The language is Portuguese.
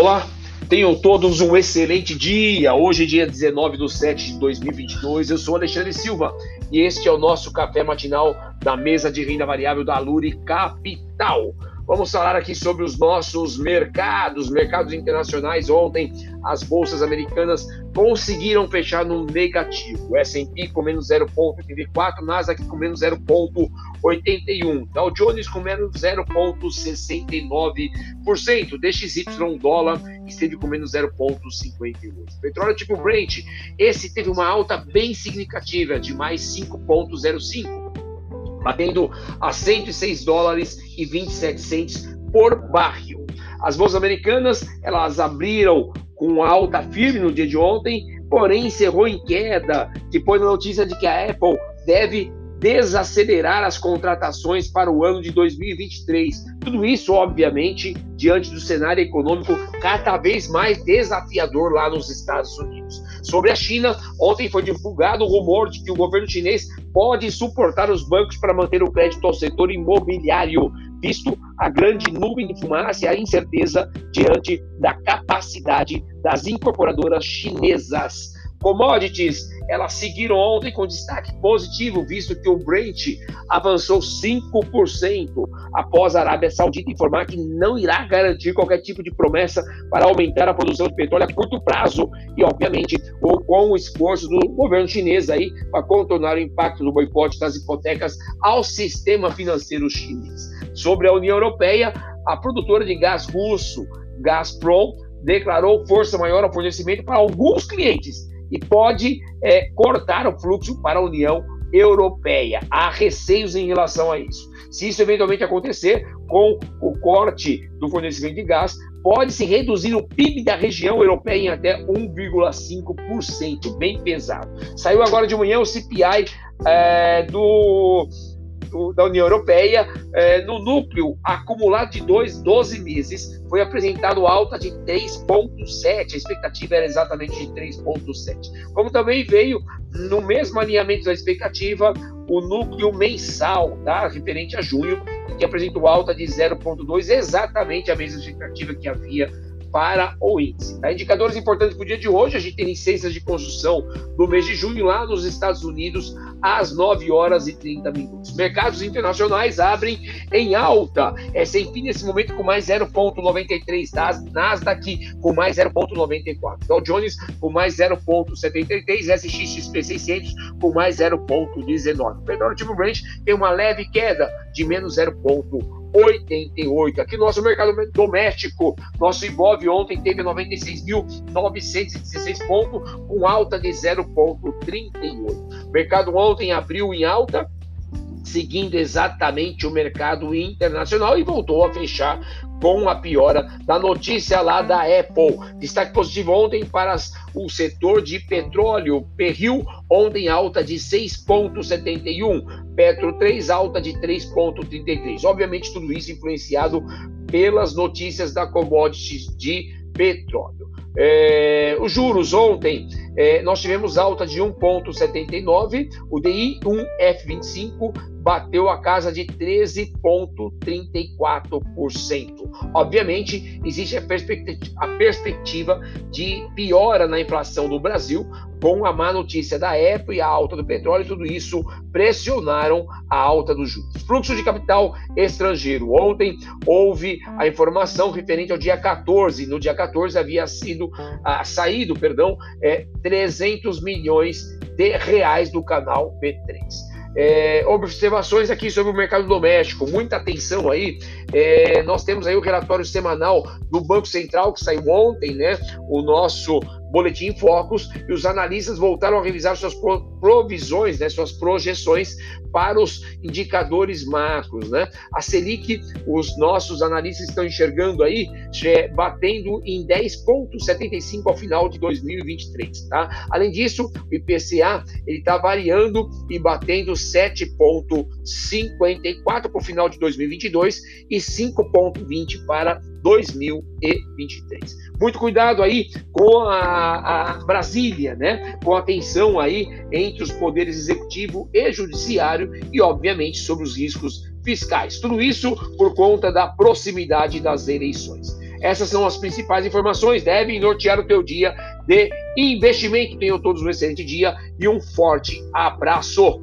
Olá, tenham todos um excelente dia. Hoje dia 19 de 7 de 2022. Eu sou Alexandre Silva e este é o nosso café matinal da mesa de renda variável da Luri Capital. Vamos falar aqui sobre os nossos mercados, mercados internacionais. Ontem, as bolsas americanas conseguiram fechar no negativo. S&P com menos 0,84, Nasdaq com menos 0,81, Dow Jones com menos 0,69%, DXY dólar esteve com menos 0,58. Petróleo tipo Brent, esse teve uma alta bem significativa de mais 5,05 batendo a 106 dólares e 27 centes por barril. As bolsas americanas, elas abriram com alta firme no dia de ontem, porém encerrou em queda depois da notícia de que a Apple deve desacelerar as contratações para o ano de 2023. Tudo isso, obviamente, diante do cenário econômico cada vez mais desafiador lá nos Estados Unidos. Sobre a China, ontem foi divulgado o rumor de que o governo chinês pode suportar os bancos para manter o crédito ao setor imobiliário, visto a grande nuvem de fumaça e a incerteza diante da capacidade das incorporadoras chinesas. Commodities, elas seguiram ontem com destaque positivo, visto que o Brent avançou 5% após a Arábia Saudita informar que não irá garantir qualquer tipo de promessa para aumentar a produção de petróleo a curto prazo e, obviamente, com o esforço do governo chinês aí para contornar o impacto do boicote das hipotecas ao sistema financeiro chinês. Sobre a União Europeia, a produtora de gás russo, Gazprom, declarou força maior ao fornecimento para alguns clientes e pode é, cortar o fluxo para a União Europeia. Há receios em relação a isso. Se isso eventualmente acontecer, com o corte do fornecimento de gás, pode-se reduzir o PIB da região europeia em até 1,5%, bem pesado. Saiu agora de manhã o CPI é, do do, da União Europeia, é, no núcleo acumulado de dois, 12 meses, foi apresentado alta de 3,7. A expectativa era exatamente de 3,7. Como também veio, no mesmo alinhamento da expectativa, o núcleo mensal, tá? referente a junho, que apresentou alta de 0,2, exatamente a mesma expectativa que havia para o índice. Tá? Indicadores importantes para o dia de hoje, a gente tem licenças de construção no mês de junho lá nos Estados Unidos às 9 horas e 30 minutos. Mercados internacionais abrem em alta. S&P nesse momento com mais 0,93, tá? Nasdaq com mais 0,94, Dow Jones com mais 0,73, SXXP 600 com mais 0,19. O petróleo tipo Brent tem uma leve queda de menos 0,1. 88. Aqui nosso mercado doméstico, nosso Ibov ontem teve 96.916 pontos, com alta de 0,38. Mercado ontem abriu em alta, seguindo exatamente o mercado internacional e voltou a fechar com a piora da notícia lá da Apple. Destaque positivo ontem para o setor de petróleo. Perril ontem alta de 6,71. Petro 3 alta de 3,33. Obviamente tudo isso influenciado pelas notícias da commodities de petróleo. É, os juros ontem é, nós tivemos alta de 1,79, o DI 1F25 bateu a casa de 13,34%. Obviamente, existe a perspectiva, a perspectiva de piora na inflação do Brasil, com a má notícia da Apple e a alta do petróleo, tudo isso pressionaram a alta dos juros. Fluxo de capital estrangeiro. Ontem houve a informação referente ao dia 14. No dia 14 havia sido ah, saído, perdão, é, 300 milhões de reais do canal B3. É, observações aqui sobre o mercado doméstico, muita atenção aí. É, nós temos aí o relatório semanal do Banco Central que saiu ontem, né? O nosso Boletim Focus e os analistas voltaram a revisar suas provisões, né, suas projeções para os indicadores macros. Né? A Selic, os nossos analistas estão enxergando aí, batendo em 10,75 ao final de 2023. Tá? Além disso, o IPCA está variando e batendo 7,54 para o final de 2022 e 5,20 para 2023. Muito cuidado aí com a, a, Brasília, né? Com a tensão aí entre os poderes executivo e judiciário e, obviamente, sobre os riscos fiscais. Tudo isso por conta da proximidade das eleições. Essas são as principais informações, devem nortear o teu dia de investimento. Tenham todos um excelente dia e um forte abraço.